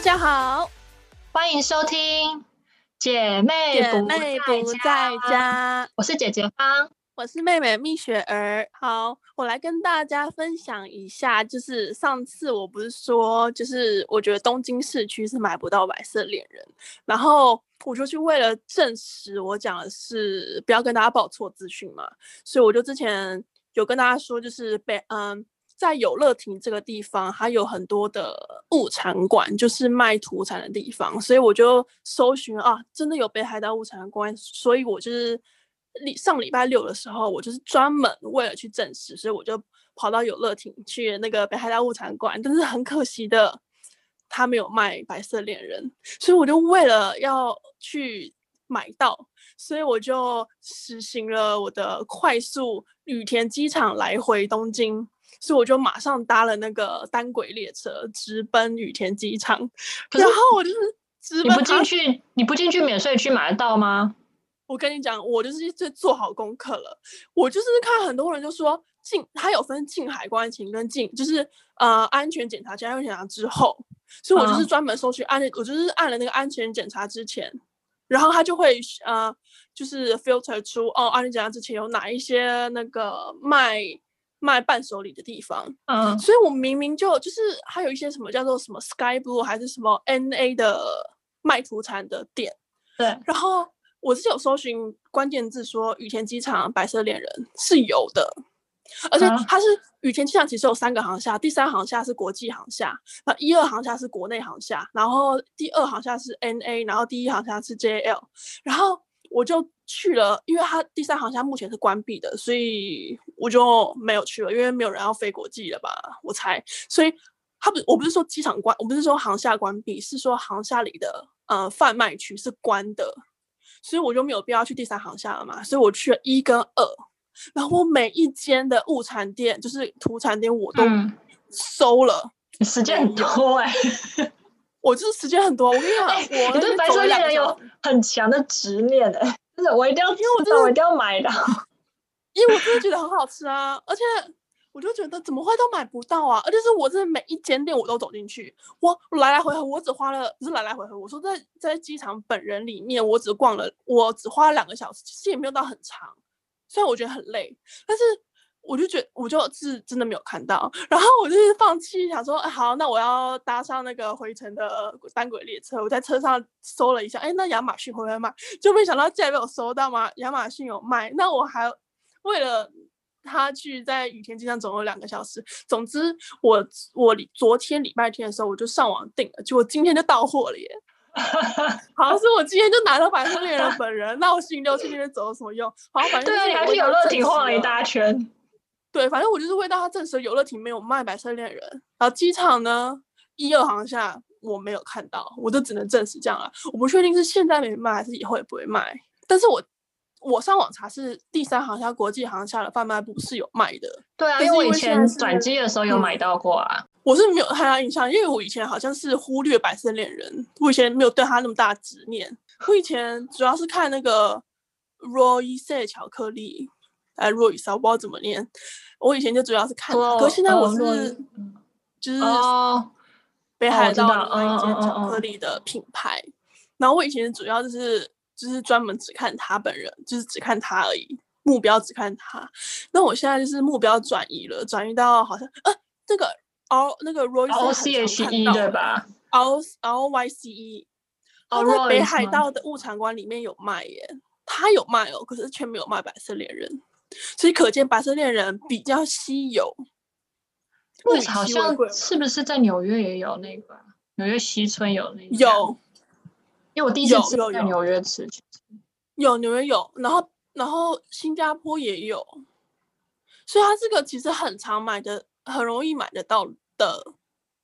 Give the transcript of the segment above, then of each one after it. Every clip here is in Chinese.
大家好，欢迎收听姐妹姐妹不在家。我是姐姐芳，我是妹妹蜜雪儿。好，我来跟大家分享一下，就是上次我不是说，就是我觉得东京市区是买不到白色恋人，然后我就去为了证实我讲的是不要跟大家报错资讯嘛，所以我就之前有跟大家说，就是被嗯。在有乐町这个地方，它有很多的物产馆，就是卖土产的地方，所以我就搜寻啊，真的有北海道物产馆，所以我就是礼上礼拜六的时候，我就是专门为了去证实，所以我就跑到有乐町去那个北海道物产馆，但是很可惜的，他没有卖白色恋人，所以我就为了要去买到，所以我就实行了我的快速羽田机场来回东京。所以我就马上搭了那个单轨列车，直奔羽田机场。然后我就是直奔，你不进去，你不进去免税区买得到吗？我跟你讲，我就是做做好功课了。我就是看很多人就说进，它有分进海关前跟进，就是呃安全检查加、安全检查之后。所以我就是专门搜去安，我就是按了那个安全检查之前，然后他就会呃就是 filter 出哦安全检查之前有哪一些那个卖。卖伴手礼的地方，嗯，所以我明明就就是还有一些什么叫做什么 Sky Blue 还是什么 NA 的卖土产的店，对，然后我是有搜寻关键字说羽田机场白色恋人是有的，而且它是羽田机场其实有三个航厦，第三航厦是国际航厦，然后一二航厦是国内航厦，然后第二航厦是 NA，然后第一航厦是 JL，然后。我就去了，因为它第三航厦目前是关闭的，所以我就没有去了，因为没有人要飞国际了吧，我猜。所以他不，我不是说机场关，我不是说航厦关闭，是说航厦里的呃贩卖区是关的，所以我就没有必要去第三航厦了嘛。所以我去了一跟二，然后我每一间的物产店，就是土产店，我都搜了，嗯、时间很多哎、欸。我就是时间很多，我跟你讲，欸、我对白色恋人有很强的执念的，就是我一定要，因为我真的我一定要买到，因为我真的觉得很好吃啊，而且我就觉得怎么会都买不到啊，而且是我真的每一间店我都走进去，我来来回回我只花了不是来来回回，我说在在机场本人里面我只逛了，我只花了两个小时，其实也没有到很长，虽然我觉得很累，但是。我就觉得我就是真的没有看到，然后我就是放弃，想说，哎，好，那我要搭上那个回程的单轨列车。我在车上搜了一下，哎，那亚马逊会不会卖？就没想到竟然没有搜到吗？亚马逊有卖，那我还为了他去在雨天机场走了两个小时。总之我，我我昨天礼拜天的时候我就上网订了，结果今天就到货了耶。好像是我今天就拿到白色恋人本人，那我星期六去那边走有什么用？好，反正对啊，你还去有乐町晃了一大圈。对，反正我就是为到他证实游乐町没有卖白色恋人，然后机场呢一二航下我没有看到，我就只能证实这样了。我不确定是现在没卖还是以后也不会卖，但是我我上网查是第三航厦国际航厦的贩卖部是有卖的。对啊，因为我以前转机的时候有买到过啊。嗯、我是没有太大印象，因为我以前好像是忽略白色恋人，我以前没有对他那么大执念。我以前主要是看那个 Royce 巧克力。哎，Royce，我不知道怎么念。我以前就主要是看，可是现在我是就是北海道那一间巧克力的品牌。然后我以前主要就是就是专门只看他本人，就是只看他而已，目标只看他。那我现在就是目标转移了，转移到好像呃那个 R 那个 Royce C H E 对吧？R R Y C E，他在北海道的物产馆里面有卖耶，他有卖哦，可是却没有卖白色恋人。所以可见白色恋人比较稀有，为好像是不是在纽约也有那个？纽约西村有那个？有，因为我第一次吃在纽约吃，有纽约有，然后然后新加坡也有，所以它这个其实很常买的，很容易买得到的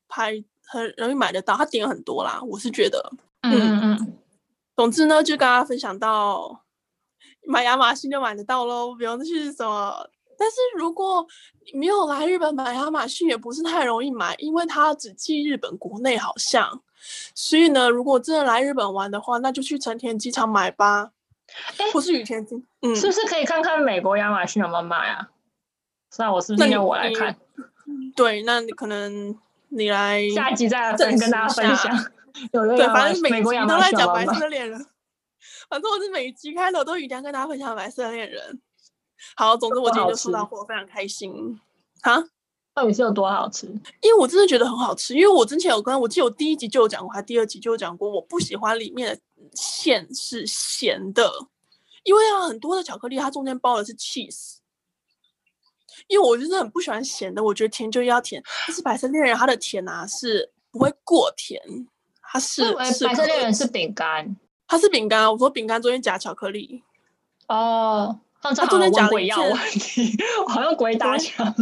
拍，很容易买得到，它点很多啦，我是觉得，嗯嗯嗯，总之呢，就跟大家分享到。买亚马逊就买得到喽，不用去什么。但是如果你没有来日本买亚马逊，也不是太容易买，因为它只寄日本国内好像。所以呢，如果真的来日本玩的话，那就去成田机场买吧。哎，不是羽田机，嗯，是不是可以看看美国亚马逊有没有卖啊？那我是不是要我来看？对，那你可能你来下一集再跟跟大家分享。对，反正每集都在讲白色恋人。反正我是每集开头都一定要跟大家分享白色恋人。好，总之我今天就收到货，非常开心。哈，到底是有多好吃？因为我真的觉得很好吃。因为我之前有跟我记得我第一集就有讲过，还第二集就有讲过，我不喜欢里面的馅是咸的，因为啊，很多的巧克力它中间包的是 cheese。因为我就是很不喜欢咸的，我觉得甜就要甜。但是白色恋人它的甜啊是不会过甜，它，是白色恋人是饼干，它是饼干。我说饼干中间夹巧克力。哦，上次好像问过一样问题，我 好像鬼打墙。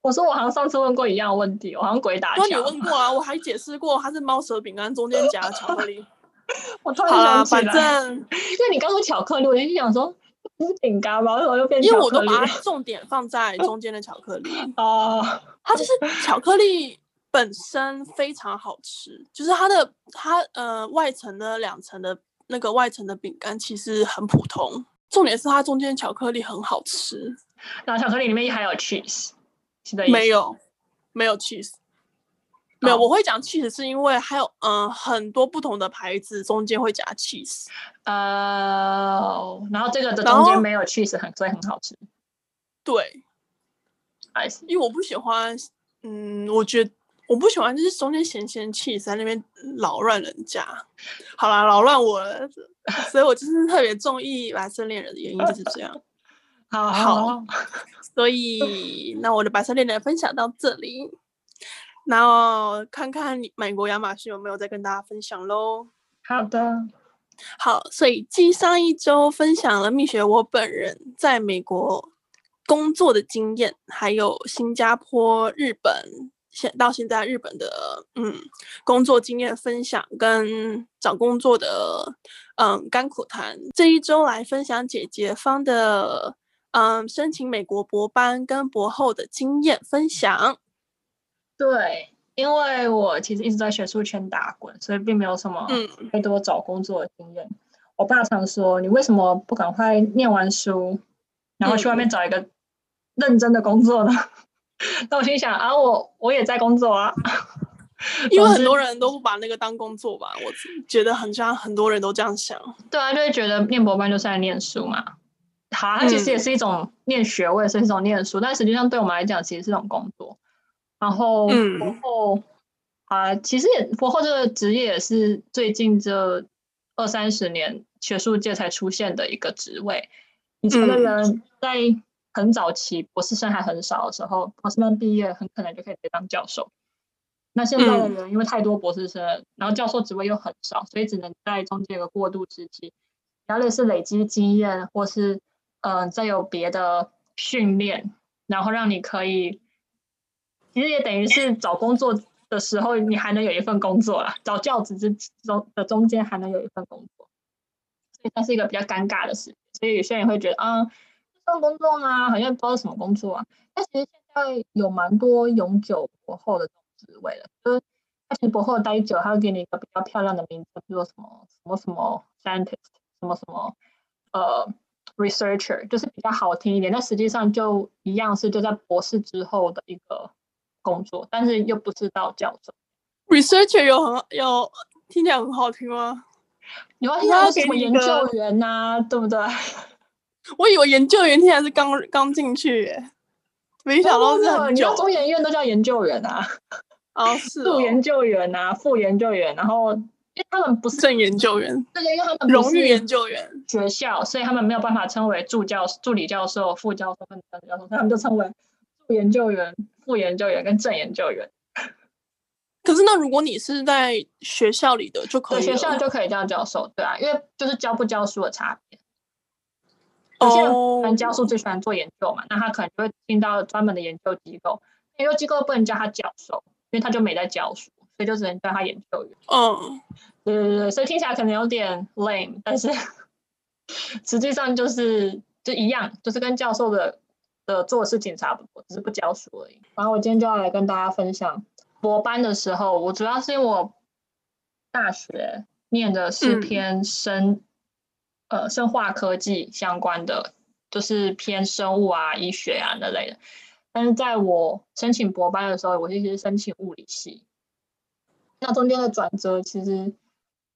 我说我好像上次问过一样问题，我好像鬼打墙。那你问过啊？我还解释过，它是猫舌饼干中间夹巧克力。我突然想起来，反正因为你刚说巧克力，我就想说。不是饼干吗？为什么又变？因为我都把它重点放在 中间的巧克力哦，它就是巧克力本身非常好吃，就是它的它呃外层的两层的那个外层的饼干其实很普通，重点是它中间巧克力很好吃。然后巧克力里面还有 cheese，没有没有 cheese。没有，我会讲 cheese 是因为还有嗯、呃、很多不同的牌子中间会加 cheese，呃，然后这个的中间没有 cheese，很所以很好吃。对.因为我不喜欢，嗯，我觉得我不喜欢就是中间咸咸 cheese 在那边扰乱人家。好啦，扰乱我了，所以我就是特别中意白色恋人的原因就是这样。好好，所以那我的白色恋人分享到这里。然后看看美国亚马逊有没有再跟大家分享喽。好的，好，所以继上一周分享了蜜雪我本人在美国工作的经验，还有新加坡、日本现到现在日本的嗯工作经验分享跟找工作的嗯甘苦谈。这一周来分享姐姐方的嗯申请美国博班跟博后的经验分享。对，因为我其实一直在学术圈打滚，所以并没有什么太多找工作的经验。嗯、我爸常说：“你为什么不赶快念完书，然后去外面找一个认真的工作呢？”那、嗯、我心想：“啊，我我也在工作啊。”因为很多人都不把那个当工作吧，我觉得很像很多人都这样想。对啊，就会觉得念博班就是在念书嘛。好，它其实也是一种念学位，是一种念书，嗯、但实际上对我们来讲，其实是一种工作。然后博后、嗯、啊，其实也博后这个职业也是最近这二三十年学术界才出现的一个职位。以前的人在很早期博士生还很少的时候，博士生毕业很可能就可以直接当教授。那现在的人因为太多博士生，嗯、然后教授职位又很少，所以只能在中间一个过渡时期，然后类似累积经验，或是嗯、呃、再有别的训练，然后让你可以。其实也等于是找工作的时候，你还能有一份工作啦。找教职之中的中间还能有一份工作，所以它是一个比较尴尬的事。所以有些人会觉得，啊，这份工作呢，好像不知道什么工作啊。但其实现在有蛮多永久博后的职位了，就是他其实博后待久，他会给你一个比较漂亮的名字，比如说什么什么什么 scientist，什么什么呃 researcher，就是比较好听一点。但实际上就一样是就在博士之后的一个。工作，但是又不是到教授。Researcher 有很有听起来很好听吗？你要听到什么研究员呐、啊，对不对？我以为研究员现在是刚刚进去耶，没想到是很久。你要中研院都叫研究员啊，哦是副研究员啊，副研究员，然后因为他们不是正研究员，对，因为他们荣誉研究员学校，所以他们没有办法称为助教、助理教授、副教授跟正教授，他们就称为副研究员。副研究员跟正研究员，可是那如果你是在学校里的就可以，学校就可以叫教授，对啊，因为就是教不教书的差别。有些人喜欢教书，最喜欢做研究嘛，那他可能就会进到专门的研究机构，研究机构不能叫他教授，因为他就没在教书，所以就只能叫他研究员。嗯，对对对，所以听起来可能有点 lame，但是 实际上就是就一样，就是跟教授的。的做事情差不多，只是不教书而已。然后我今天就要来跟大家分享博班的时候，我主要是因为我大学念的是偏生、嗯、呃生化科技相关的，就是偏生物啊、医学啊那类的。但是在我申请博班的时候，我其实是申请物理系。那中间的转折，其实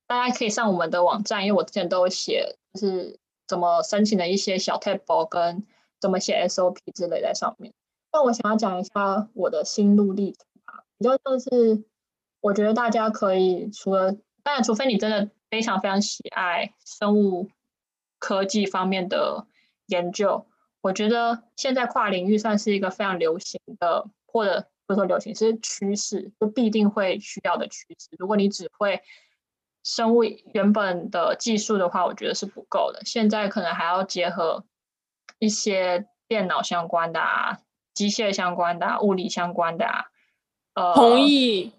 大家可以上我们的网站，因为我之前都有写，就是怎么申请的一些小 table 跟怎么写 SOP 之类在上面。那我想要讲一下我的心路历程啊，比较像是我觉得大家可以除了，当然除非你真的非常非常喜爱生物科技方面的研究。我觉得现在跨领域算是一个非常流行的，或者不是说流行，是趋势，就必定会需要的趋势。如果你只会生物原本的技术的话，我觉得是不够的。现在可能还要结合一些电脑相关的啊、机械相关的啊、物理相关的啊。呃，同意。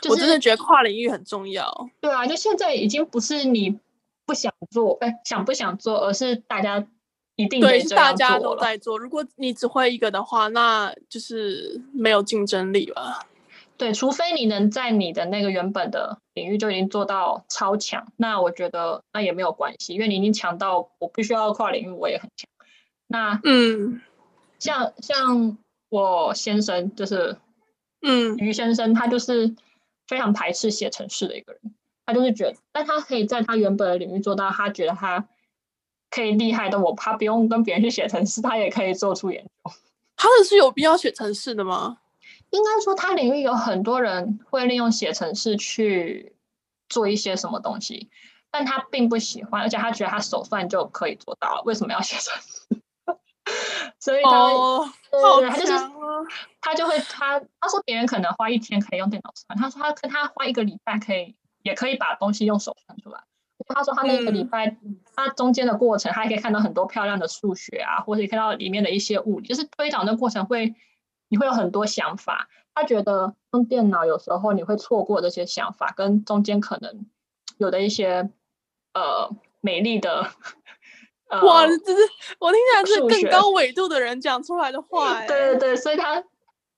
就是，我真的觉得跨领域很重要。对啊，就现在已经不是你不想做，哎，想不想做，而是大家。一定对，大家都在做。如果你只会一个的话，那就是没有竞争力了。对，除非你能在你的那个原本的领域就已经做到超强，那我觉得那也没有关系，因为你已经强到我必须要跨领域，我也很强。那嗯，像像我先生就是嗯，于先生，他就是非常排斥写程式的一个人，他就是觉得，但他可以在他原本的领域做到，他觉得他。可以厉害的我，他不用跟别人去写程式，他也可以做出研究。他的是有必要写程式的吗？应该说，他领域有很多人会利用写程式去做一些什么东西，但他并不喜欢，而且他觉得他手算就可以做到了，为什么要写程式？所以他他就是他就会他他说别人可能花一天可以用电脑算，他说他跟他花一个礼拜可以也可以把东西用手算出来。他说他那个礼拜，他中间的过程，他还可以看到很多漂亮的数学啊，或者看到里面的一些物理，就是推导的过程会，你会有很多想法。他觉得用电脑有时候你会错过这些想法，跟中间可能有的一些呃美丽的。呃、哇，这是我听起来是更高纬度的人讲出来的话。对对对，所以他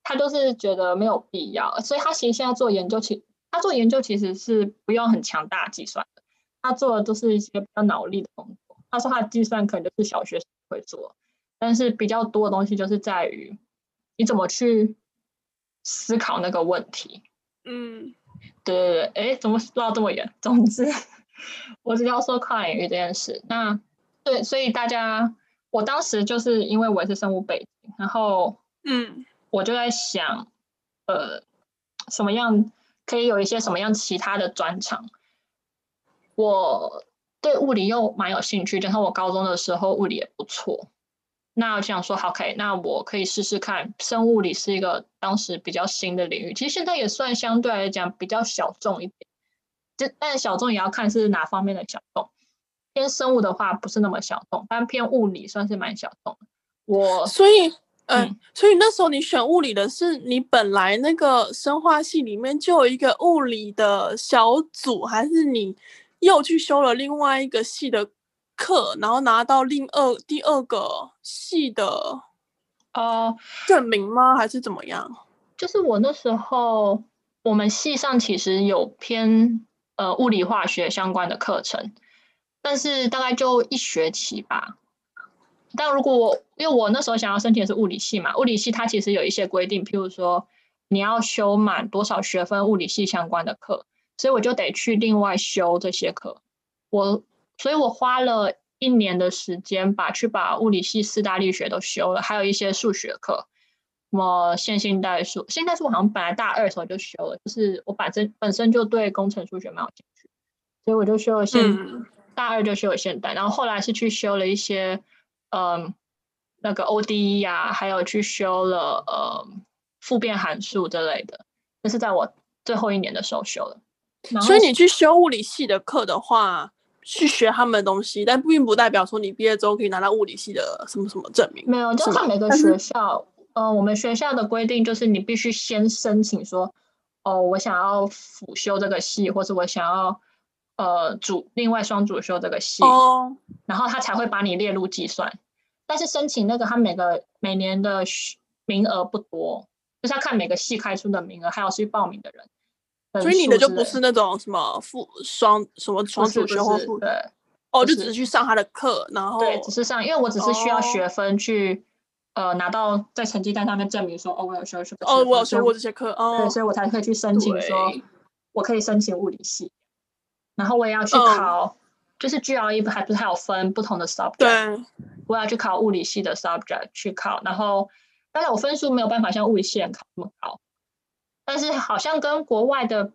他就是觉得没有必要，所以他其实现在做研究，其他做研究其实是不用很强大计算的。他做的都是一些比较脑力的工作。他说他的计算可能就是小学生会做，但是比较多的东西就是在于你怎么去思考那个问题。嗯，对对对，哎，怎么绕这么远？总之，我只要说跨领域这件事。那对，所以大家，我当时就是因为我也是生物背景，然后嗯，我就在想，呃，什么样可以有一些什么样其他的专长。我对物理又蛮有兴趣，加上我高中的时候物理也不错，那我想说好，OK，那我可以试试看。生物理是一个当时比较新的领域，其实现在也算相对来讲比较小众一点，就但小众也要看是哪方面的小众。偏生物的话不是那么小众，但偏物理算是蛮小众。我所以，嗯、呃，所以那时候你选物理的是你本来那个生化系里面就有一个物理的小组，还是你？又去修了另外一个系的课，然后拿到另二第二个系的呃证明吗？还是怎么样？就是我那时候我们系上其实有偏呃物理化学相关的课程，但是大概就一学期吧。但如果我因为我那时候想要申请的是物理系嘛，物理系它其实有一些规定，譬如说你要修满多少学分物理系相关的课。所以我就得去另外修这些课，我，所以我花了一年的时间把去把物理系四大力学都修了，还有一些数学课，什么线性代数，线性代数我好像本来大二的时候就修了，就是我本身本身就对工程数学蛮有兴趣，所以我就修了线，嗯、大二就修了现代，然后后来是去修了一些，嗯，那个 ODE 呀、啊，还有去修了呃复变函数之类的，那是在我最后一年的时候修的。所以你去修物理系的课的话，去学他们的东西，但并不代表说你毕业之后可以拿到物理系的什么什么证明。没有，就看每个学校。呃，我们学校的规定就是你必须先申请说，哦，我想要辅修这个系，或者我想要呃主另外双主修这个系，哦，然后他才会把你列入计算。但是申请那个他每个每年的名额不多，就是要看每个系开出的名额，还有去报名的人。所以你的就不是那种什么副双什么双主修或副对，哦，就只是去上他的课，然后对，只是上，因为我只是需要学分去、哦、呃拿到在成绩单上面证明说哦，我有修修哦，我有修过这些课哦，对，所以我才可以去申请说，我可以申请物理系，然后我也要去考，嗯、就是 GRE 还不是还有分不同的 subject，对，我要去考物理系的 subject 去考，然后当然我分数没有办法像物理系人考那么高，但是好像跟国外的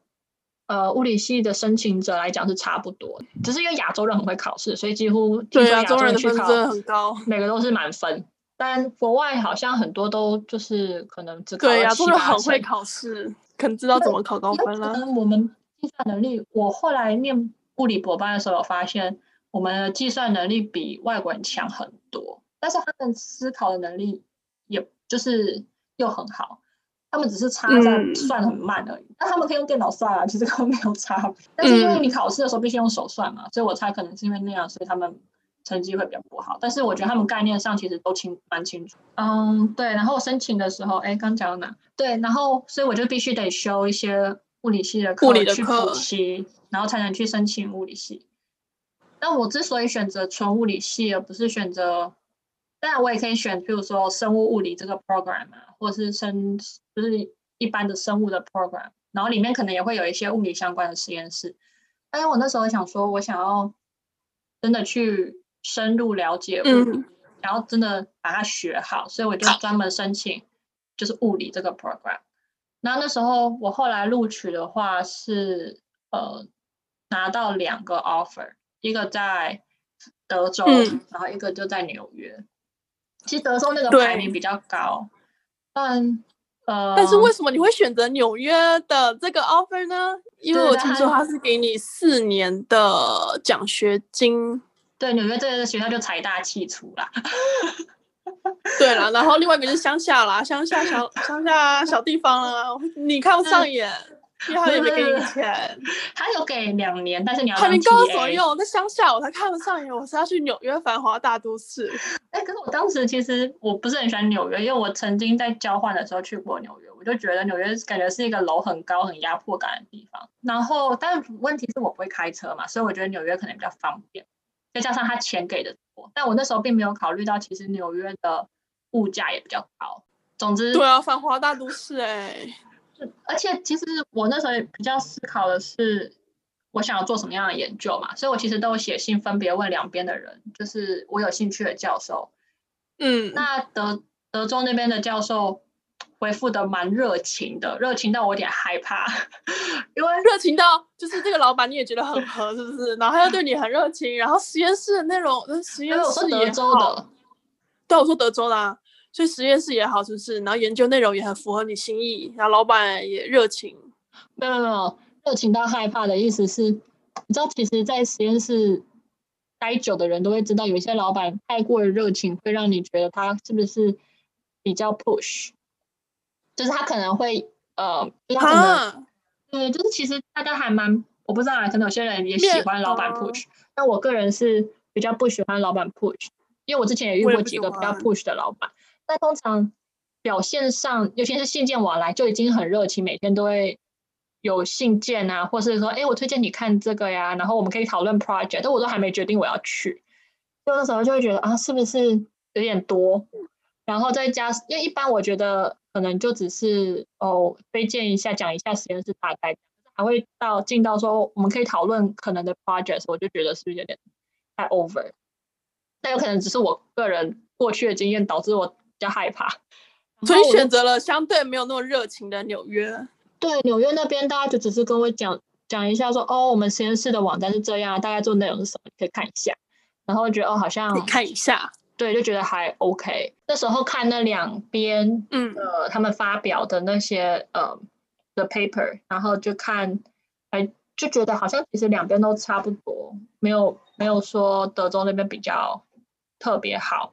呃物理系的申请者来讲是差不多，只是因为亚洲人很会考试，所以几乎对亚洲人去考真的很高，每个都是满分。但国外好像很多都就是可能只考。对呀，都很会考试，可能知道怎么考高分了。我们计算能力，我后来念物理博班的时候，有发现我们的计算能力比外国人强很多，但是他们思考的能力也就是又很好，他们只是差在算很慢而已。那、嗯、他们可以用电脑算啊，其实根本没有差别。但是因为你考试的时候必须用手算嘛，所以我猜可能是因为那样，所以他们。成绩会比较不好，但是我觉得他们概念上其实都清蛮清楚。嗯，对。然后申请的时候，哎，刚讲到哪？对，然后所以我就必须得修一些物理系的课去补习，然后才能去申请物理系。那我之所以选择纯物理系，而不是选择，当然我也可以选，比如说生物物理这个 program 啊，或者是生就是一般的生物的 program，然后里面可能也会有一些物理相关的实验室。但是我那时候想说，我想要真的去。深入了解物理，嗯、然后真的把它学好，所以我就专门申请就是物理这个 program。然后那时候我后来录取的话是呃拿到两个 offer，一个在德州，嗯、然后一个就在纽约。其实德州那个排名比较高，但呃，但是为什么你会选择纽约的这个 offer 呢？因为我听说他是给你四年的奖学金。对，纽约这个学校就财大气粗啦。对了，然后另外一个就是乡下啦，乡下小乡下小地方啊，你看不上眼，因为他也没给你钱。他有给两年，但是你要排名高左右，在乡下我才看不上眼，我是要去纽约繁华大都市。哎，可是我当时其实我不是很喜欢纽约，因为我曾经在交换的时候去过纽约，我就觉得纽约感觉是一个楼很高、很压迫感的地方。然后，但问题是我不会开车嘛，所以我觉得纽约可能比较方便。再加上他钱给的多，但我那时候并没有考虑到，其实纽约的物价也比较高。总之，对啊，繁华大都市哎、欸。而且其实我那时候也比较思考的是，我想要做什么样的研究嘛，所以我其实都有写信分别问两边的人，就是我有兴趣的教授。嗯，那德德州那边的教授。回复的蛮热情的，热情到我有点害怕，因为热情到就是这个老板你也觉得很合，是不是？然后他又对你很热情，然后实验室的内容，实验室也好，对，我说德州的啊，所以实验室也好，是不是？然后研究内容也很符合你心意，然后老板也热情，没有没有，热情到害怕的意思是，你知道，其实，在实验室待久的人都会知道，有一些老板太过于热情，会让你觉得他是不是比较 push。就是他可能会呃，就是、他可能、啊、对，就是其实大家还蛮，我不知道啊，可能有些人也喜欢老板 push，但我个人是比较不喜欢老板 push，因为我之前也遇过几个比较 push 的老板，但通常表现上，尤其是信件往来就已经很热情，每天都会有信件啊，或是说，哎，我推荐你看这个呀，然后我们可以讨论 project，但我都还没决定我要去，有的时候就会觉得啊，是不是有点多？然后再加，因为一般我觉得。可能就只是哦，推荐一下，讲一下实验室大概，还会到进到说我们可以讨论可能的 project，我就觉得是不是有点太 over？但有可能只是我个人过去的经验导致我比较害怕，所以选择了相对没有那么热情的纽约。对，纽约那边大家就只是跟我讲讲一下说，说哦，我们实验室的网站是这样，大概做内容是什么，你可以看一下，然后觉得哦，好像你看一下。对，就觉得还 OK。那时候看那两边，嗯，呃，他们发表的那些呃的 paper，然后就看，哎，就觉得好像其实两边都差不多，没有没有说德州那边比较特别好。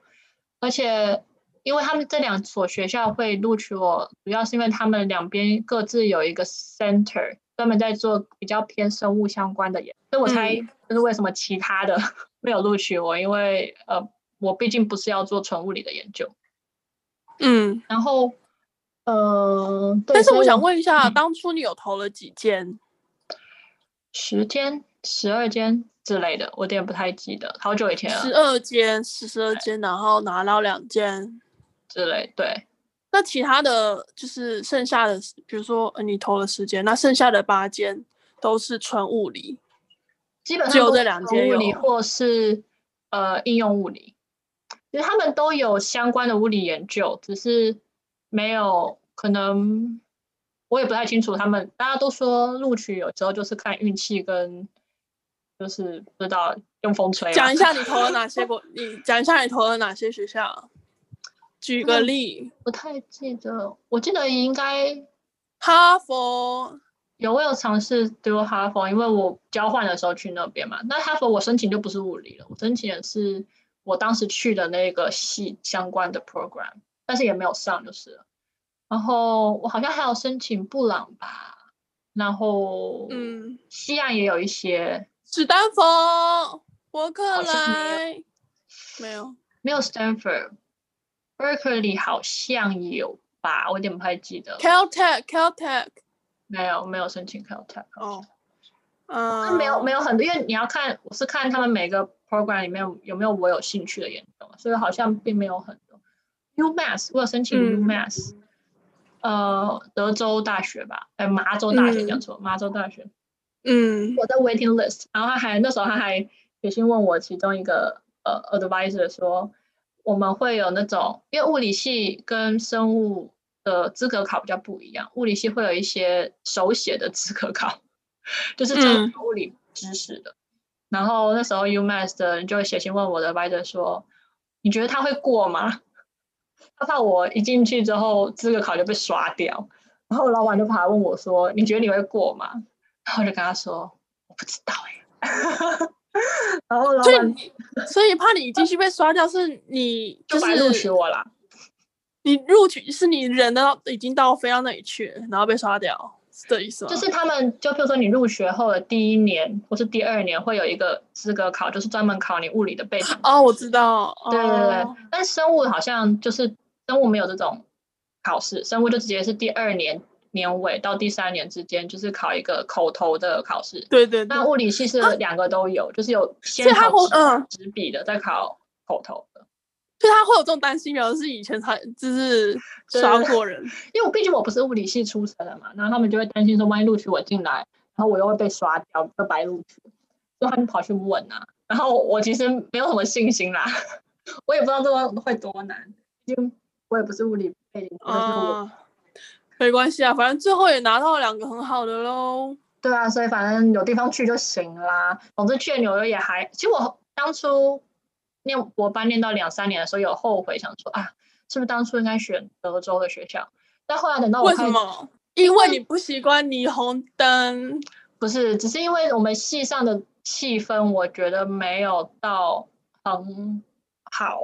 而且，因为他们这两所学校会录取我，主要是因为他们两边各自有一个 center，专门在做比较偏生物相关的研究。所以我猜，就是为什么其他的 没有录取我，因为呃。我毕竟不是要做纯物理的研究，嗯，然后，呃，但是我想问一下，嗯、当初你有投了几间？十间、十二间之类的，我有点不太记得，好久以前了。十二间，十二间，然后拿到两间之类，对。那其他的就是剩下的，比如说你投了十间，那剩下的八间都是纯物理，基本上只有这两间物理或是呃应用物理，其实他们都有相关的物理研究，只是没有可能，我也不太清楚他们。大家都说录取有时候就是看运气跟，就是不知道用风吹。讲一下你投了 哪些国？你讲一下你投了哪些学校？举个例，不太记得，我记得应该哈佛。有，我有尝试丢哈佛，因为我交换的时候去那边嘛。那哈佛我申请就不是物理了，我申请的是我当时去的那个系相关的 program，但是也没有上就是了。然后我好像还有申请布朗吧，然后嗯，西岸也有一些，史丹佛、伯克莱。没有，没有 Stanford，Berkeley 好像有吧，我有点不太记得。Caltech，Caltech。没有没有申请 Caltech 哦，嗯，没有没有很多，因为你要看我是看他们每个 program 里面有没有我有兴趣的研究，所以好像并没有很多。UMass 我有申请 UMass，嗯、呃，德州大学吧，哎，麻州大学讲错，嗯、麻州大学，嗯，我在 waiting list，然后他还那时候他还写信问我其中一个呃 advisor 说，我们会有那种，因为物理系跟生物。的资格考比较不一样，物理系会有一些手写的资格考，就是讲物理知识的。嗯、然后那时候 UMass 的人就会写信问我的 advisor 说：“你觉得他会过吗？”他怕我一进去之后资格考就被刷掉。然后老板就跑来问我说：“你觉得你会过吗？”然后我就跟他说：“我不知道哎。”然后老板，所以怕你进去被刷掉，是你、就是、录取我啦。你录取是你人呢已经到飞到那里去，然后被刷掉，是这意思吗？就是他们，就比如说你入学后的第一年或是第二年，会有一个资格考，就是专门考你物理的背景。哦，我知道。对对对，哦、但生物好像就是生物没有这种考试，生物就直接是第二年年尾到第三年之间，就是考一个口头的考试。对对对。那物理系是两个都有，啊、就是有先考纸笔的，再考口头。就他会有这种担心，表示是以前才就是刷过人，因为我毕竟我不是物理系出身的嘛，然后他们就会担心说，万一录取我进来，然后我又会被刷掉，就白录取，所以他们跑去问啊。然后我其实没有什么信心啦，我也不知道这个会多难，因为我也不是物理背景。啊，没关系啊，反正最后也拿到了两个很好的喽。对啊，所以反正有地方去就行啦。总之去纽约也还，其实我当初。念博班念到两三年的时候，有后悔，想说啊，是不是当初应该选德州的学校？但后来等到我为什么？因为你不习惯霓虹灯？不是，只是因为我们系上的气氛，我觉得没有到很好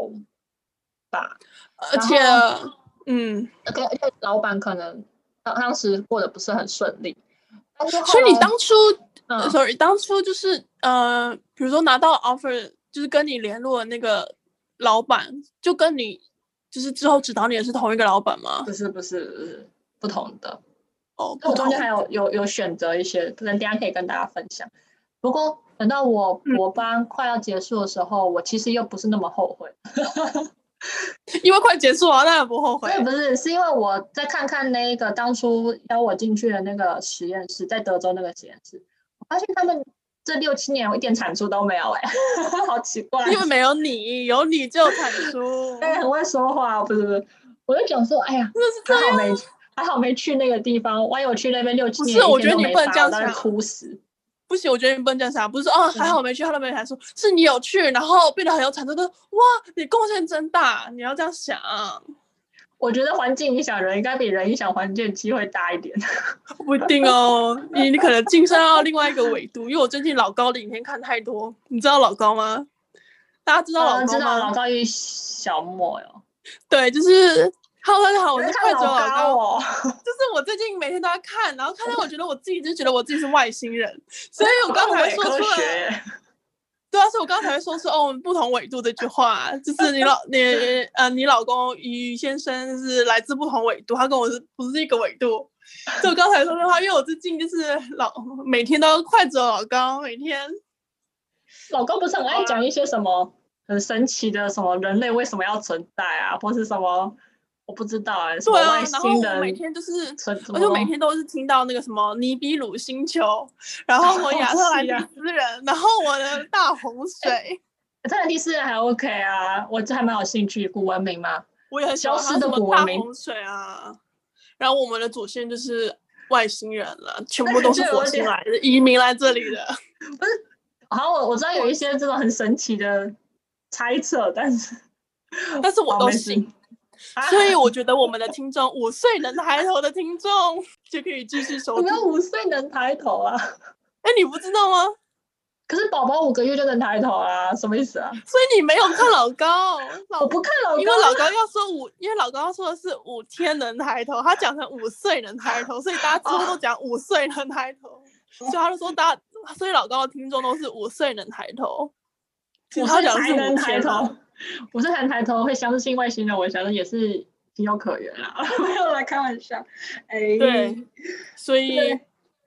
吧。而且，嗯，而且老板可能当当时过得不是很顺利。所以你当初，嗯，sorry，当初就是呃，比如说拿到 offer。就是跟你联络的那个老板，就跟你就是之后指导你的是同一个老板吗？不是不是不是不同的哦，我中间还有有有选择一些，可能等下可以跟大家分享。不过等到我博班快要结束的时候，嗯、我其实又不是那么后悔，因为快结束了，当然不后悔。不是，是因为我再看看那个当初邀我进去的那个实验室，在德州那个实验室，我发现他们。这六七年我一点产出都没有哎、欸，好奇怪。因为没有你，有你就有产出。哎，很会说话，不是不是。我就想说，哎呀，还好没还好没去那个地方，万一我去那边六七年，不是，我觉得你不能这样想，哭死。不行，我觉得你不能这样想，不是哦，还好没去，他都没产出，是你有去，然后变得很有产出的。哇，你贡献真大，你要这样想。我觉得环境影响人，应该比人影响环境机会大一点。不一定哦，你你可能晋升到另外一个维度。因为我最近老高的影片看太多，你知道老高吗？大家知道老高吗？嗯、知道老高与小莫哟。对，就是 Hello 大家好，我是快走老高。高哦、就是我最近每天都在看，然后看到我觉得我自己就觉得我自己是外星人，所以我刚才说出来。对啊，所以我刚才会说是哦，不同纬度这句话，就是你老你呃，你老公于先生是来自不同纬度，他跟我是不是一个纬度？就刚才说的话，因为我最近就是老每天都快走老高，每天老高不是很爱讲一些什么很神奇的什么人类为什么要存在啊，或是什么我不知道哎、欸。对啊，然后我每天就是，我就每天都是听到那个什么尼比鲁星球，然后我亚特兰蒂斯人，然后我的大洪水。亚特兰蒂斯人还 OK 啊，我这还蛮有兴趣。古文明吗？我也很喜欢什么大洪水啊。然后我们的祖先就是外星人了，全部都是火星来的，移民来这里的。不是，好，我我知道有一些这种很神奇的猜测，但是但是我都信。所以我觉得我们的听众五岁能抬头的听众就可以继续收听。有没有五岁能抬头啊？哎，你不知道吗？可是宝宝五个月就能抬头啊，什么意思啊？所以你没有看老高，老我不看老高，因为老高要说五，因为老高要说的是五天能抬头，他讲成五岁能抬头，所以大家之后都讲五岁能抬头，哦、所以他就说大家，所以老高的听众都是五岁能抬头，五岁才能抬头，五岁才能抬头会相信外星人，我想说也是情有可原 啦，没有来开玩笑，哎，对，所以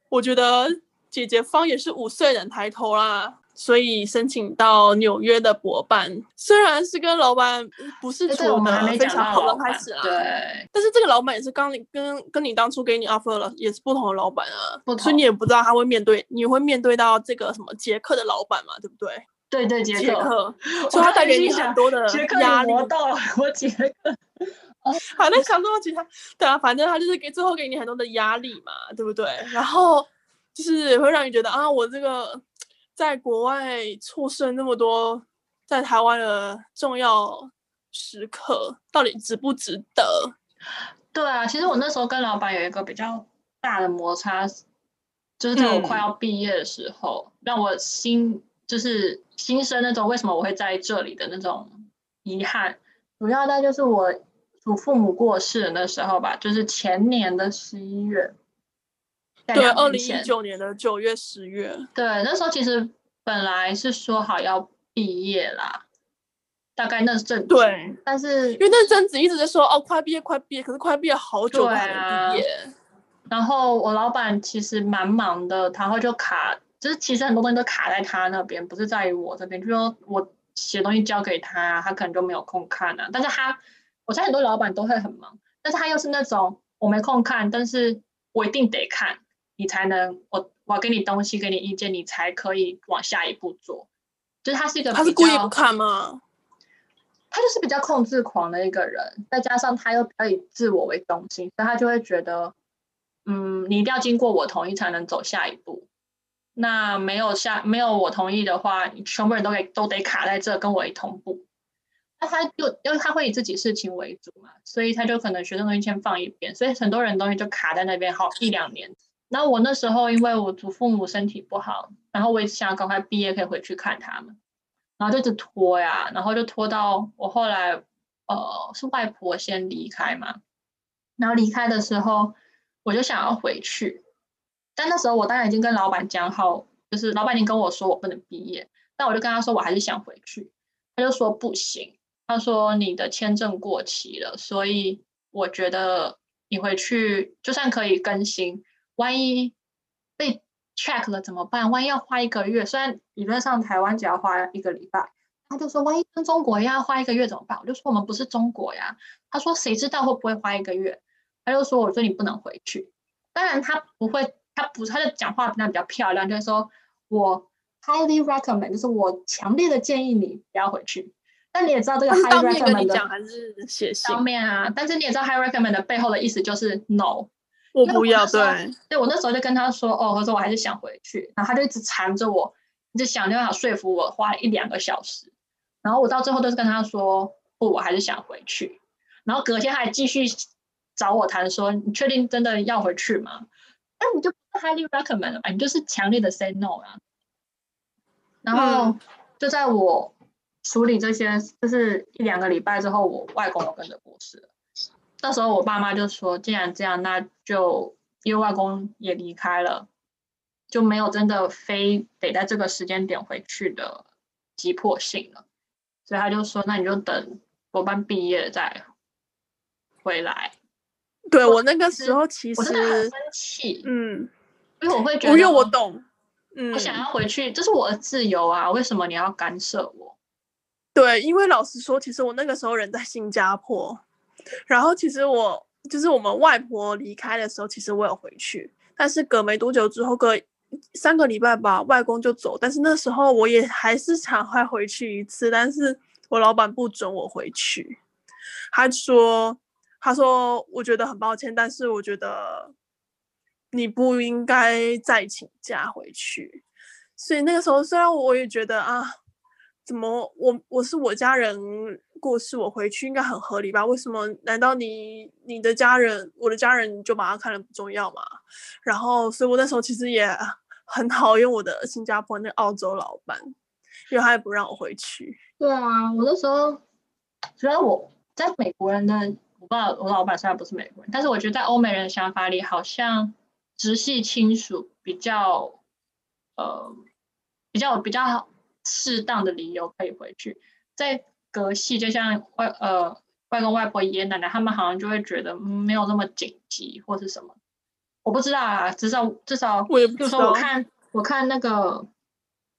我觉得。姐姐方也是五岁人抬头啦，所以申请到纽约的博办，虽然是跟老板不是处的非常好的开始啦，对，但是这个老板也是刚你跟跟你当初给你 offer 了，也是不同的老板啊，所以你也不知道他会面对，你会面对到这个什么杰克的老板嘛，对不对？对对，捷克，所以他带给你很多的压力。我到我捷克，还在想说其他，对啊，反正他就是给最后给你很多的压力嘛，对不对？然后。就是会让你觉得啊，我这个在国外错失了那么多在台湾的重要时刻，到底值不值得？对啊，其实我那时候跟老板有一个比较大的摩擦，就是在我快要毕业的时候，嗯、让我心就是心生那种为什么我会在这里的那种遗憾。主要那就是我祖父母过世的那时候吧，就是前年的十一月。对，二零一九年的九月、十月。对，那时候其实本来是说好要毕业啦，大概那阵子。对，但是因为那阵子一直在说哦，快毕业，快毕业，可是快毕业好久还没毕业。然后我老板其实蛮忙的，然后就卡，就是其实很多东西都卡在他那边，不是在于我这边。就说我写东西交给他，他可能就没有空看啊。但是他，我猜很多老板都会很忙，但是他又是那种我没空看，但是我一定得看。你才能，我我要给你东西，给你意见，你才可以往下一步做。就是他是一个，他是故意不看吗？他就是比较控制狂的一个人，再加上他又比较以自我为中心，所以他就会觉得，嗯，你一定要经过我同意才能走下一步。那没有下没有我同意的话，你全部人都得都得卡在这，跟我一同步。那他就因为他会以自己事情为主嘛，所以他就可能学生东西先放一边，所以很多人东西就卡在那边好一两年。然后我那时候因为我祖父母身体不好，然后我也想赶快毕业可以回去看他们，然后就一直拖呀，然后就拖到我后来，呃，是外婆先离开嘛，然后离开的时候我就想要回去，但那时候我当然已经跟老板讲好，就是老板已经跟我说我不能毕业，但我就跟他说我还是想回去，他就说不行，他说你的签证过期了，所以我觉得你回去就算可以更新。万一被 check 了怎么办？万一要花一个月，虽然理论上台湾只要花一个礼拜，他就说万一跟中国一样要花一个月怎么办？我就说我们不是中国呀。他说谁知道会不会花一个月？他就说我说你不能回去。当然他不会，他不是他的讲话那比较漂亮，就是说我 highly recommend，就是我强烈的建议你不要回去。但你也知道这个 high recommend 的讲还是写信当面啊？但是你也知道 high recommend 的背后的意思就是 no。我不要，对，对我那时候就跟他说，哦，我说我还是想回去，然后他就一直缠着我，一直想办法说服我，花了一两个小时，然后我到最后都是跟他说，不，我还是想回去，然后隔天还继续找我谈说，你确定真的要回去吗？那你就 highly recommend 了吧，你就是强烈的 say no 啊，然后就在我处理这些，就是一两个礼拜之后，我外公都跟着过世了。到时候我爸妈就说：“既然这样，那就因为外公也离开了，就没有真的非得在这个时间点回去的急迫性了。”所以他就说：“那你就等我班毕业再回来。”对，我那个时候其实我真的很生气，嗯，因为我会觉得，因为我懂，嗯，我想要回去，这是我的自由啊，为什么你要干涉我？对，因为老实说，其实我那个时候人在新加坡。然后其实我就是我们外婆离开的时候，其实我有回去，但是隔没多久之后，隔三个礼拜吧，外公就走。但是那时候我也还是想快回去一次，但是我老板不准我回去，他说他说我觉得很抱歉，但是我觉得你不应该再请假回去。所以那个时候，虽然我也觉得啊，怎么我我是我家人过世，我回去应该很合理吧？为什么？难道你你的家人，我的家人就把他看得不重要吗？然后，所以我那时候其实也很讨厌我的新加坡那澳洲老板，因为他也不让我回去。对啊，我那时候虽然我在美国人的，我不知道我老板虽然不是美国人，但是我觉得在欧美人的想法里，好像直系亲属比较呃。比较比较适当的理由可以回去，在隔系就像外呃外公外婆爷爷奶奶他们好像就会觉得没有那么紧急或是什么，我不知道啊，至少至少我也不知道，就是说我看我看那个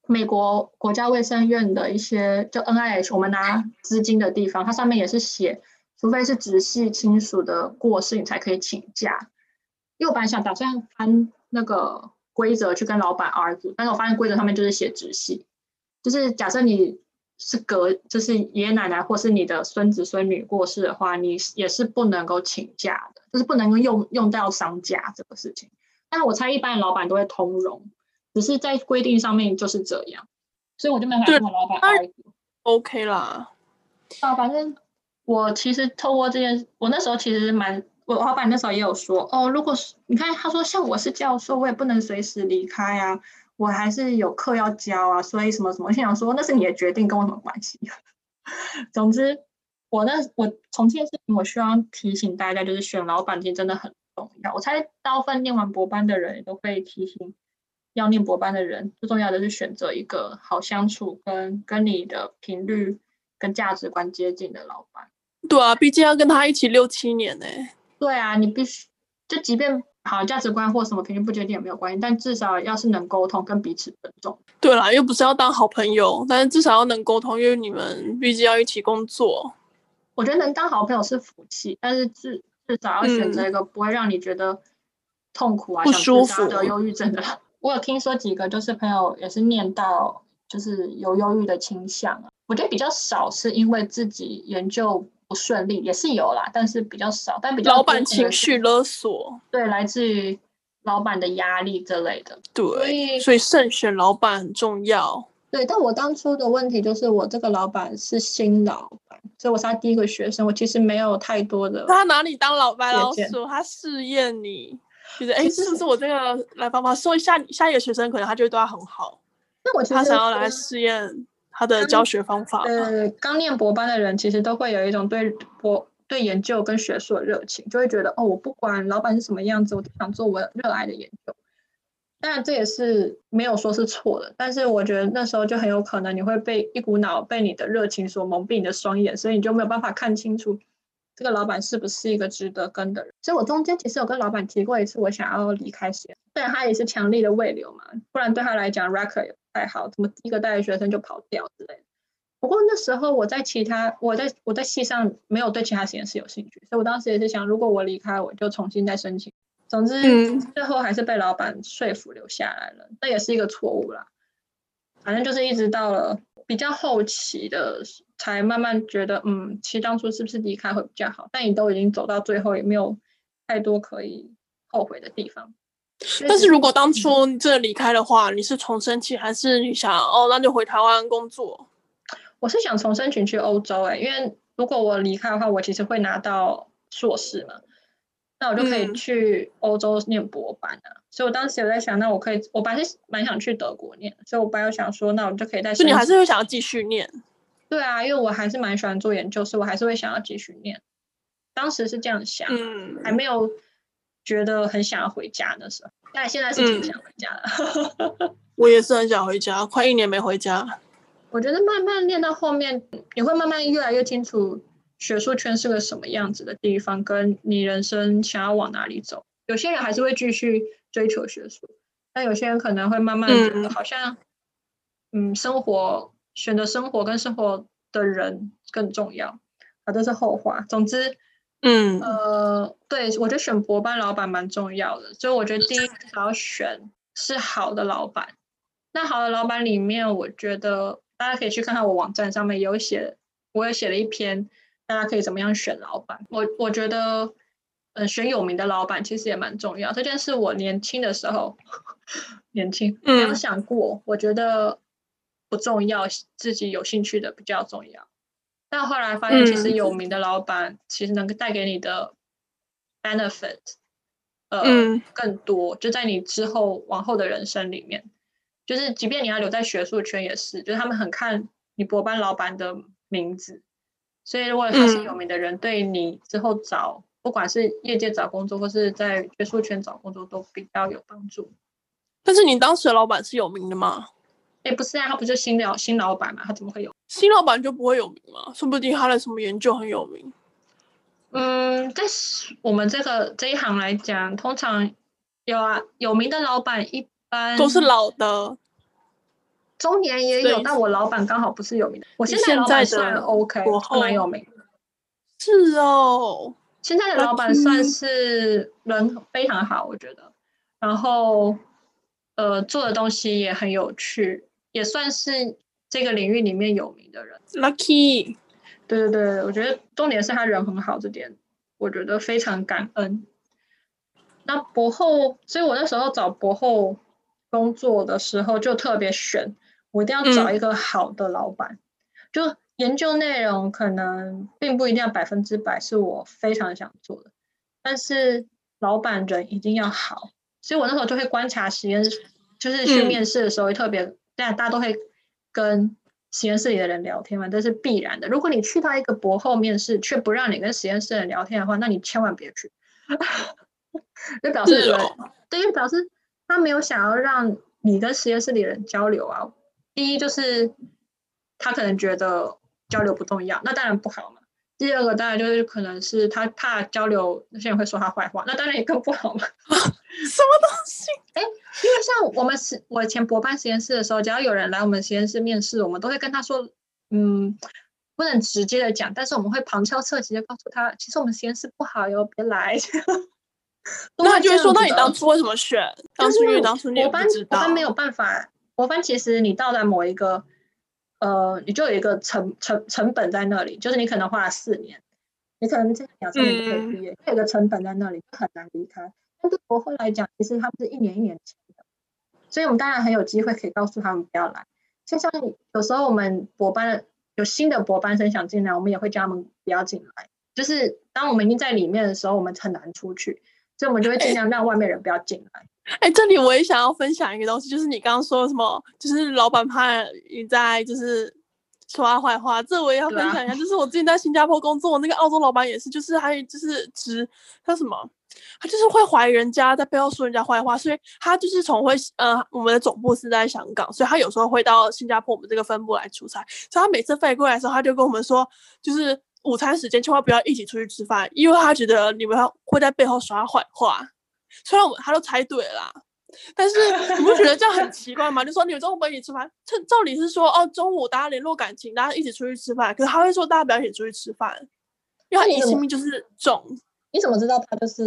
美国国家卫生院的一些就 NIH 我们拿资金的地方，它上面也是写，除非是直系亲属的过世，你才可以请假。因为我本来想打算翻那个。规则去跟老板 argue，但是我发现规则上面就是写直系，就是假设你是隔，就是爷爷奶奶或是你的孙子孙女过世的话，你也是不能够请假的，就是不能够用用到丧假这个事情。但是我猜一般的老板都会通融，只是在规定上面就是这样，所以我就没法跟我老板 argue。OK 啦，啊，反正我其实透过这件，我那时候其实蛮。我老板那时候也有说哦，如果是你看，他说像我是教授，我也不能随时离开啊，我还是有课要教啊，所以什么什么，我心想说那是你的决定，跟我什么关系？总之，我那我从这件事情，我希望提醒大家，就是选老板其实真的很重要。我猜大部分念完博班的人都会提醒，要念博班的人，最重要的是选择一个好相处、跟跟你的频率跟价值观接近的老板。对啊，毕竟要跟他一起六七年呢、欸。对啊，你必须就即便好价值观或什么平均不决定也没有关系，但至少要是能沟通跟彼此尊重。对啦，又不是要当好朋友，但是至少要能沟通，因为你们毕竟要一起工作。我觉得能当好朋友是福气，但是至至少要选择一个不会让你觉得痛苦啊、嗯、想自杀的忧郁症的。我有听说几个就是朋友也是念到就是有忧郁的倾向啊，我觉得比较少是因为自己研究。不顺利也是有啦，但是比较少，但比较老板情绪勒索，对，来自于老板的压力之类的，对，所以所以慎选老板很重要。对，但我当初的问题就是我这个老板是新老板，所以我是他第一个学生，我其实没有太多的。他拿你当老白老鼠，他试验你，觉得哎，是不是我这个来帮忙说一下，下一个学生可能他就会对他很好，那我他想要来试验。他的教学方法，呃，刚念博班的人其实都会有一种对博、对研究跟学术的热情，就会觉得哦，我不管老板是什么样子，我都想做我热爱的研究。当然这也是没有说是错的，但是我觉得那时候就很有可能你会被一股脑被你的热情所蒙蔽你的双眼，所以你就没有办法看清楚这个老板是不是一个值得跟的人。所以我中间其实有跟老板提过一次，我想要离开实验，虽然他也是强力的慰留嘛，不然对他来讲，record。太好，怎么一个带学生就跑掉之类的。不过那时候我在其他，我在我在系上没有对其他实验室有兴趣，所以我当时也是想，如果我离开，我就重新再申请。总之，嗯、最后还是被老板说服留下来了，这也是一个错误啦。反正就是一直到了比较后期的，才慢慢觉得，嗯，其实当初是不是离开会比较好？但你都已经走到最后，也没有太多可以后悔的地方。但是如果当初你真的离开的话，你是重申请还是你想哦，那就回台湾工作？我是想重申请去欧洲哎、欸，因为如果我离开的话，我其实会拿到硕士嘛，那我就可以去欧洲念博班啊。嗯、所以我当时有在想，那我可以，我本来是蛮想去德国念，所以我本来有想说，那我就可以在。所以你还是会想要继续念？对啊，因为我还是蛮喜欢做研究，所以我还是会想要继续念。当时是这样想，嗯，还没有。觉得很想要回家的时候，但现在是挺想回家的。嗯、我也是很想回家，快一年没回家。我觉得慢慢练到后面，你会慢慢越来越清楚学术圈是个什么样子的地方，跟你人生想要往哪里走。有些人还是会继续追求学术，但有些人可能会慢慢觉得好像，嗯，嗯，生活选择生活跟生活的人更重要。啊，这是后话。总之。嗯，呃，对，我觉得选博班老板蛮重要的，所以我觉得第一个要选是好的老板。那好的老板里面，我觉得大家可以去看看我网站上面有写，我也写了一篇，大家可以怎么样选老板。我我觉得，呃，选有名的老板其实也蛮重要。这件事我年轻的时候，年轻没有想过，嗯、我觉得不重要，自己有兴趣的比较重要。但后来发现，其实有名的老板其实能够带给你的 benefit，呃，嗯、更多，就在你之后往后的人生里面，就是即便你要留在学术圈也是，就是他们很看你博班老板的名字，所以如果他是有名的人，嗯、对你之后找不管是业界找工作或是在学术圈找工作都比较有帮助。但是你当时的老板是有名的吗？哎，不是啊，他不就新老新老板嘛，他怎么会有？新老板就不会有名吗？说不定他的什么研究很有名。嗯，在我们这个这一行来讲，通常有啊，有名的老板一般都是老的，中年也有。但我老板刚好不是有名的，我现在老板算 OK，蛮有名的。是哦，现在的老板算是人非常好，我觉得。然后，呃，做的东西也很有趣。也算是这个领域里面有名的人，Lucky。对对对，我觉得重点是他人很好，这点我觉得非常感恩。那博后，所以我那时候找博后工作的时候，就特别选，我一定要找一个好的老板。嗯、就研究内容可能并不一定要百分之百是我非常想做的，但是老板人一定要好。所以我那时候就会观察实验室，就是去面试的时候会特别。嗯大家都会跟实验室里的人聊天嘛，这是必然的。如果你去到一个博后面试，却不让你跟实验室的人聊天的话，那你千万别去。就表示，对，就表示他没有想要让你跟实验室里的人交流啊。第一就是他可能觉得交流不重要，那当然不好嘛。第二个当然就是可能是他怕交流，那些人会说他坏话，那当然也更不好嘛。什么东西？哎，因为像我们是我以前博班实验室的时候，只要有人来我们实验室面试，我们都会跟他说，嗯，不能直接的讲，但是我们会旁敲侧击的告诉他，其实我们实验室不好哟，别来。那就是说，那你当初为什么选？当初因为当初你不知道，博班没有办法。博班其实你到达某一个。呃，你就有一个成成成本在那里，就是你可能花了四年，你可能这两三年就可以毕业，有一个成本在那里，很难离开。但对国会来讲，其实他们是一年一年签的，所以我们当然很有机会可以告诉他们不要来。就像有时候我们博班有新的博班生想进来，我们也会叫他们不要进来。就是当我们已经在里面的时候，我们很难出去，所以我们就会尽量让外面人不要进来。哎，这里我也想要分享一个东西，就是你刚刚说什么，就是老板怕你在就是说他坏话，这我也要分享一下。啊、就是我之前在新加坡工作，那个澳洲老板也是，就是还就是直他什么，他就是会怀疑人家在背后说人家坏话，所以他就是从会呃我们的总部是在香港，所以他有时候会到新加坡我们这个分部来出差，所以他每次飞过来的时候，他就跟我们说，就是午餐时间千万不要一起出去吃饭，因为他觉得你们会在背后说他坏话。虽然我他都猜对了啦，但是 你不觉得这样很奇怪吗？就说你们中午不一起吃饭，这照理是说哦，中午大家联络感情，大家一起出去吃饭。可是他会说大家不要一起出去吃饭，因为他疑心病就是重。你怎么知道他就是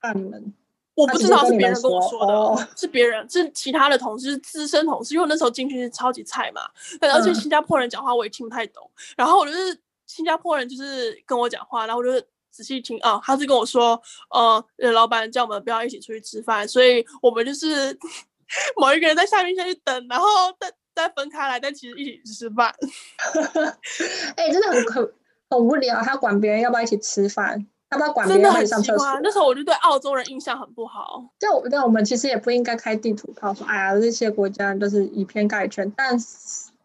怕你们？我不知道是别人跟我说的，哦、是别人是其他的同事，资深同事。因为我那时候进去是超级菜嘛，而且新加坡人讲话我也听不太懂。嗯、然后我就是新加坡人就是跟我讲话，然后我就。仔细听啊，他是跟我说，呃，老板叫我们不要一起出去吃饭，所以我们就是 某一个人在下面先去等，然后再再分开来，但其实一起吃饭。哎、欸，真的很很很无聊，他管别人要不要一起吃饭，要不要管别人要上厕所？那时候我就对澳洲人印象很不好。对，对，我们其实也不应该开地图炮说，哎呀，这些国家都是以偏概全，但是。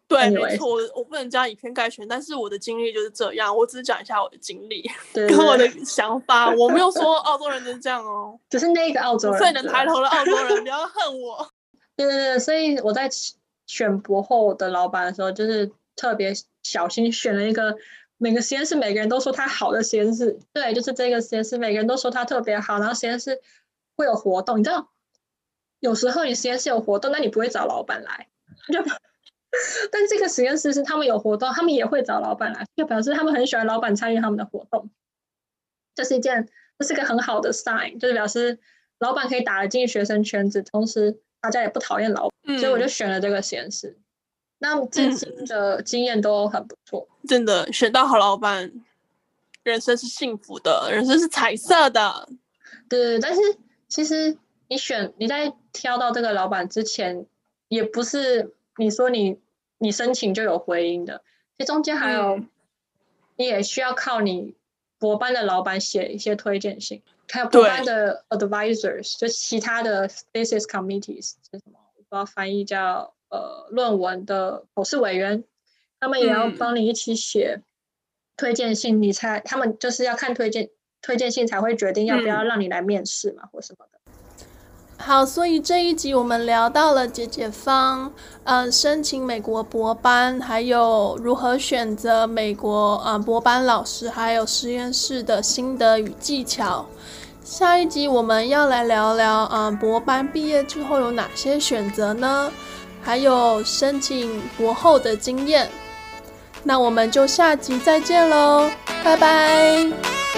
对.没错，我不能这样以偏概全，但是我的经历就是这样，我只是讲一下我的经历对跟我的想法，我没有说澳洲人就是这样哦，只是那个澳洲人最能抬头的澳洲人，不要恨我。对对对，所以我在选博后的老板的时候，就是特别小心选了一个每个实验室每个人都说他好的实验室，对，就是这个实验室每个人都说他特别好，然后实验室会有活动，你知道，有时候你实验室有活动，那你不会找老板来，就。但这个实验室是他们有活动，他们也会找老板来，就表示他们很喜欢老板参与他们的活动。这是一件，这是个很好的 sign，就是表示老板可以打得进学生圈子，同时大家也不讨厌老板，嗯、所以我就选了这个实验室。那至今的经验都很不错，嗯，真的选到好老板，人生是幸福的，人生是彩色的。对，但是其实你选你在挑到这个老板之前，也不是你说你你申请就有回音的，这中间还有，嗯、你也需要靠你博班的老板写一些推荐信，还有博班的 advisors，就其他的 thesis committees 是什么？我不知道翻译叫。呃，论文的口试委员，他们也要帮你一起写推荐信，嗯、你才他们就是要看推荐推荐信才会决定要不要让你来面试嘛，嗯、或什么的。好，所以这一集我们聊到了解解方，嗯、呃，申请美国博班，还有如何选择美国呃博班老师，还有实验室的心得与技巧。下一集我们要来聊聊，嗯、呃，博班毕业之后有哪些选择呢？还有申请博后的经验，那我们就下集再见喽，拜拜。